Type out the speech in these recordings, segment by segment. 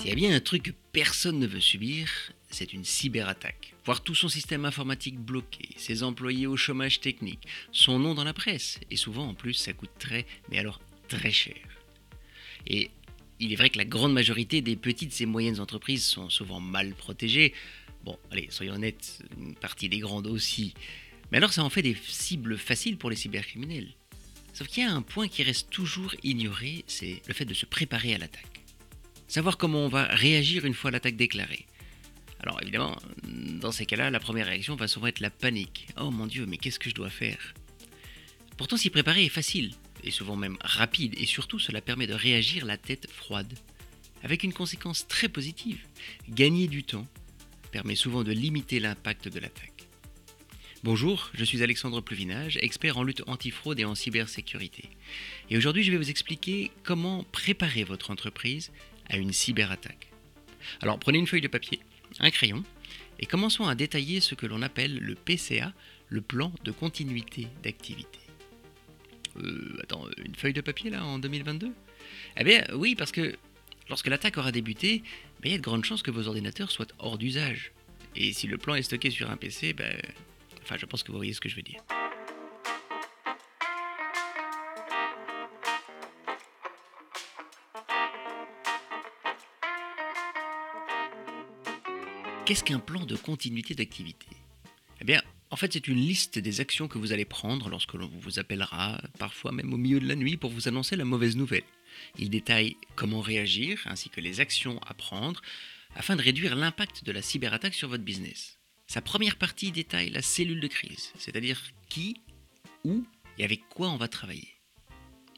S'il y a bien un truc que personne ne veut subir, c'est une cyberattaque. Voir tout son système informatique bloqué, ses employés au chômage technique, son nom dans la presse, et souvent en plus ça coûte très, mais alors très cher. Et il est vrai que la grande majorité des petites et moyennes entreprises sont souvent mal protégées. Bon, allez, soyons honnêtes, une partie des grandes aussi. Mais alors ça en fait des cibles faciles pour les cybercriminels. Sauf qu'il y a un point qui reste toujours ignoré, c'est le fait de se préparer à l'attaque. Savoir comment on va réagir une fois l'attaque déclarée. Alors évidemment, dans ces cas-là, la première réaction va souvent être la panique. Oh mon dieu, mais qu'est-ce que je dois faire? Pourtant, s'y préparer est facile, et souvent même rapide, et surtout cela permet de réagir la tête froide. Avec une conséquence très positive, gagner du temps permet souvent de limiter l'impact de l'attaque. Bonjour, je suis Alexandre Pluvinage, expert en lutte antifraude et en cybersécurité. Et aujourd'hui, je vais vous expliquer comment préparer votre entreprise à une cyberattaque. Alors, prenez une feuille de papier, un crayon, et commençons à détailler ce que l'on appelle le PCA, le plan de continuité d'activité. Euh, attends, une feuille de papier là en 2022 Eh bien oui, parce que lorsque l'attaque aura débuté, ben, il y a de grandes chances que vos ordinateurs soient hors d'usage. Et si le plan est stocké sur un PC, ben, enfin je pense que vous voyez ce que je veux dire. Qu'est-ce qu'un plan de continuité d'activité? Eh bien, en fait, c'est une liste des actions que vous allez prendre lorsque l'on vous appellera, parfois même au milieu de la nuit, pour vous annoncer la mauvaise nouvelle. Il détaille comment réagir, ainsi que les actions à prendre, afin de réduire l'impact de la cyberattaque sur votre business. Sa première partie détaille la cellule de crise, c'est-à-dire qui, où et avec quoi on va travailler.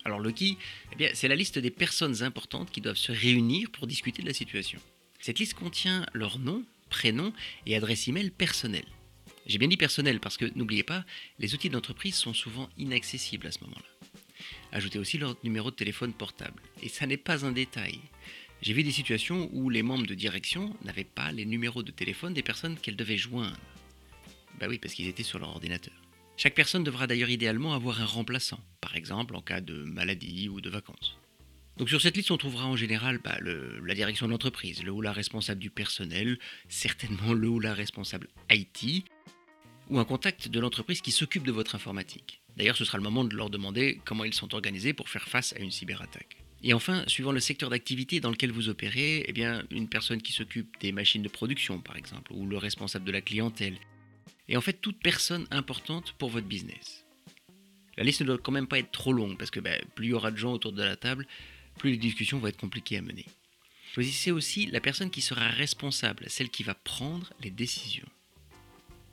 Alors le qui, eh c'est la liste des personnes importantes qui doivent se réunir pour discuter de la situation. Cette liste contient leur nom, prénom et adresse email personnelle. J'ai bien dit personnel parce que n'oubliez pas, les outils d'entreprise sont souvent inaccessibles à ce moment-là. Ajoutez aussi leur numéro de téléphone portable. Et ça n'est pas un détail. J'ai vu des situations où les membres de direction n'avaient pas les numéros de téléphone des personnes qu'elles devaient joindre. Bah oui, parce qu'ils étaient sur leur ordinateur. Chaque personne devra d'ailleurs idéalement avoir un remplaçant, par exemple en cas de maladie ou de vacances. Donc sur cette liste, on trouvera en général bah, la direction de l'entreprise, le ou la responsable du personnel, certainement le ou la responsable IT, ou un contact de l'entreprise qui s'occupe de votre informatique. D'ailleurs, ce sera le moment de leur demander comment ils sont organisés pour faire face à une cyberattaque. Et enfin, suivant le secteur d'activité dans lequel vous opérez, eh bien, une personne qui s'occupe des machines de production, par exemple, ou le responsable de la clientèle. Et en fait, toute personne importante pour votre business. La liste ne doit quand même pas être trop longue, parce que ben, plus il y aura de gens autour de la table, plus les discussions vont être compliquées à mener. Choisissez aussi la personne qui sera responsable, celle qui va prendre les décisions.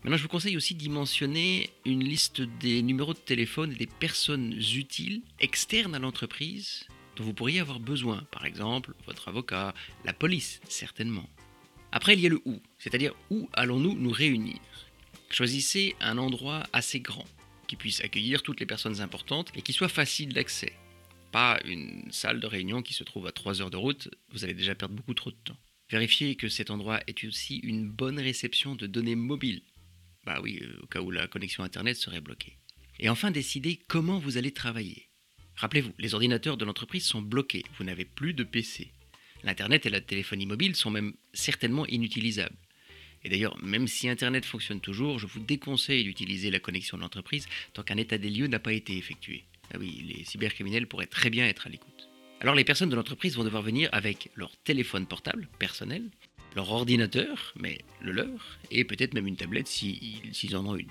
Maintenant, je vous conseille aussi d'y mentionner une liste des numéros de téléphone et des personnes utiles externes à l'entreprise dont vous pourriez avoir besoin. Par exemple, votre avocat, la police, certainement. Après, il y a le où, c'est-à-dire où allons-nous nous réunir? Choisissez un endroit assez grand, qui puisse accueillir toutes les personnes importantes et qui soit facile d'accès. Pas une salle de réunion qui se trouve à 3 heures de route, vous allez déjà perdre beaucoup trop de temps. Vérifiez que cet endroit est aussi une bonne réception de données mobiles bah oui, euh, au cas où la connexion Internet serait bloquée. Et enfin, décidez comment vous allez travailler. Rappelez-vous, les ordinateurs de l'entreprise sont bloqués, vous n'avez plus de PC. L'Internet et la téléphonie mobile sont même certainement inutilisables. Et d'ailleurs, même si Internet fonctionne toujours, je vous déconseille d'utiliser la connexion de l'entreprise tant qu'un état des lieux n'a pas été effectué. Ah oui, les cybercriminels pourraient très bien être à l'écoute. Alors les personnes de l'entreprise vont devoir venir avec leur téléphone portable personnel, leur ordinateur, mais le leur, et peut-être même une tablette s'ils en ont une.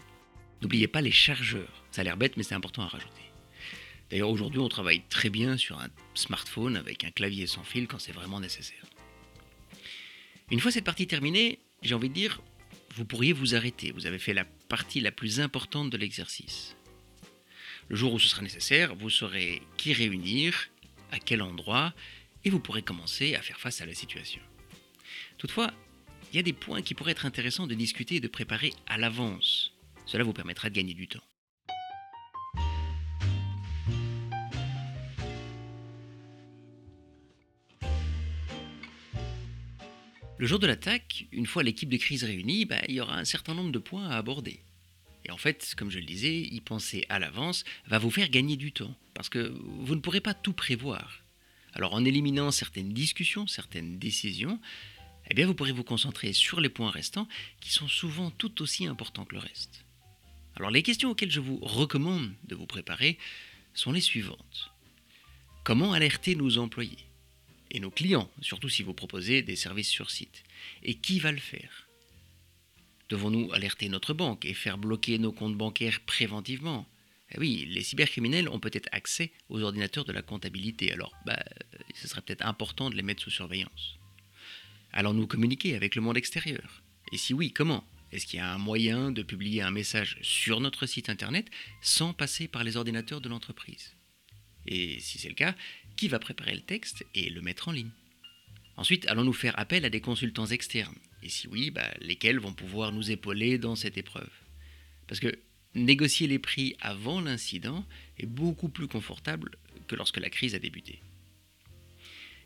N'oubliez pas les chargeurs. Ça a l'air bête, mais c'est important à rajouter. D'ailleurs, aujourd'hui, on travaille très bien sur un smartphone avec un clavier sans fil quand c'est vraiment nécessaire. Une fois cette partie terminée, j'ai envie de dire, vous pourriez vous arrêter. Vous avez fait la partie la plus importante de l'exercice. Le jour où ce sera nécessaire, vous saurez qui réunir, à quel endroit, et vous pourrez commencer à faire face à la situation. Toutefois, il y a des points qui pourraient être intéressants de discuter et de préparer à l'avance. Cela vous permettra de gagner du temps. Le jour de l'attaque, une fois l'équipe de crise réunie, bah, il y aura un certain nombre de points à aborder. Et en fait, comme je le disais, y penser à l'avance va vous faire gagner du temps, parce que vous ne pourrez pas tout prévoir. Alors en éliminant certaines discussions, certaines décisions, eh bien vous pourrez vous concentrer sur les points restants qui sont souvent tout aussi importants que le reste. Alors les questions auxquelles je vous recommande de vous préparer sont les suivantes. Comment alerter nos employés et nos clients, surtout si vous proposez des services sur site? Et qui va le faire? Devons-nous alerter notre banque et faire bloquer nos comptes bancaires préventivement? Eh oui, les cybercriminels ont peut-être accès aux ordinateurs de la comptabilité, alors bah, ce serait peut-être important de les mettre sous surveillance. Allons-nous communiquer avec le monde extérieur. Et si oui, comment? Est-ce qu'il y a un moyen de publier un message sur notre site internet sans passer par les ordinateurs de l'entreprise? Et si c'est le cas, qui va préparer le texte et le mettre en ligne? Ensuite, allons-nous faire appel à des consultants externes Et si oui, bah, lesquels vont pouvoir nous épauler dans cette épreuve? Parce que négocier les prix avant l'incident est beaucoup plus confortable que lorsque la crise a débuté.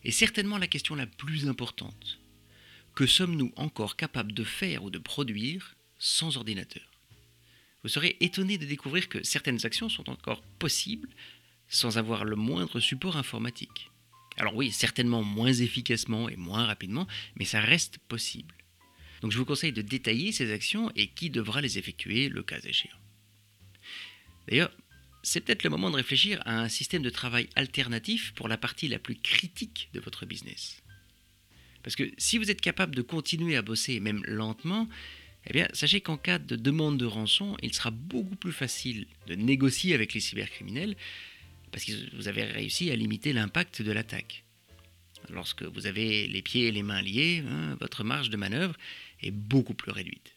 Et certainement la question la plus importante, que sommes-nous encore capables de faire ou de produire sans ordinateur? Vous serez étonné de découvrir que certaines actions sont encore possibles sans avoir le moindre support informatique. Alors oui, certainement moins efficacement et moins rapidement, mais ça reste possible. Donc je vous conseille de détailler ces actions et qui devra les effectuer le cas échéant. D'ailleurs, c'est peut-être le moment de réfléchir à un système de travail alternatif pour la partie la plus critique de votre business. Parce que si vous êtes capable de continuer à bosser, même lentement, eh bien, sachez qu'en cas de demande de rançon, il sera beaucoup plus facile de négocier avec les cybercriminels parce que vous avez réussi à limiter l'impact de l'attaque. Lorsque vous avez les pieds et les mains liés, hein, votre marge de manœuvre est beaucoup plus réduite.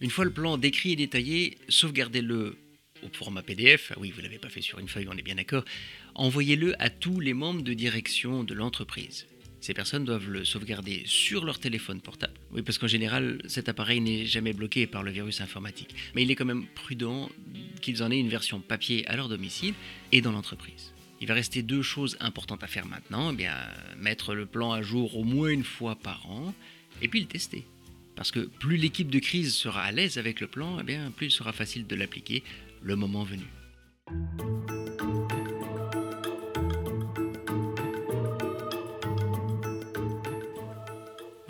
Une fois le plan décrit et détaillé, sauvegardez-le au format PDF. Ah oui, vous ne l'avez pas fait sur une feuille, on est bien d'accord. Envoyez-le à tous les membres de direction de l'entreprise. Ces personnes doivent le sauvegarder sur leur téléphone portable. Oui, parce qu'en général, cet appareil n'est jamais bloqué par le virus informatique. Mais il est quand même prudent qu'ils en aient une version papier à leur domicile et dans l'entreprise. Il va rester deux choses importantes à faire maintenant. Eh bien, mettre le plan à jour au moins une fois par an et puis le tester. Parce que plus l'équipe de crise sera à l'aise avec le plan, eh bien, plus il sera facile de l'appliquer le moment venu.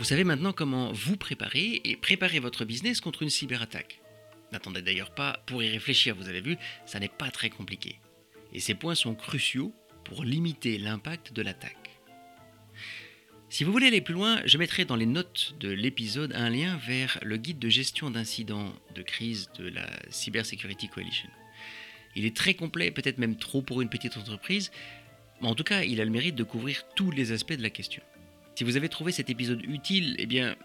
Vous savez maintenant comment vous préparer et préparer votre business contre une cyberattaque. N'attendez d'ailleurs pas pour y réfléchir, vous avez vu, ça n'est pas très compliqué. Et ces points sont cruciaux pour limiter l'impact de l'attaque. Si vous voulez aller plus loin, je mettrai dans les notes de l'épisode un lien vers le guide de gestion d'incidents de crise de la Cybersecurity Coalition. Il est très complet, peut-être même trop pour une petite entreprise, mais en tout cas, il a le mérite de couvrir tous les aspects de la question. Si vous avez trouvé cet épisode utile, eh bien,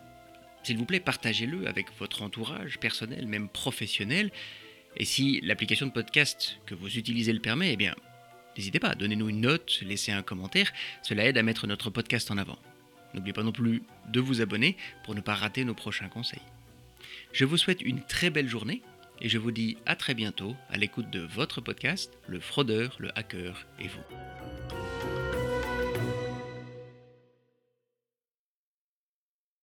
s'il vous plaît, partagez-le avec votre entourage personnel, même professionnel. Et si l'application de podcast que vous utilisez le permet, eh bien, n'hésitez pas, donnez-nous une note, laissez un commentaire, cela aide à mettre notre podcast en avant. N'oubliez pas non plus de vous abonner pour ne pas rater nos prochains conseils. Je vous souhaite une très belle journée et je vous dis à très bientôt à l'écoute de votre podcast, Le Fraudeur, le Hacker et vous.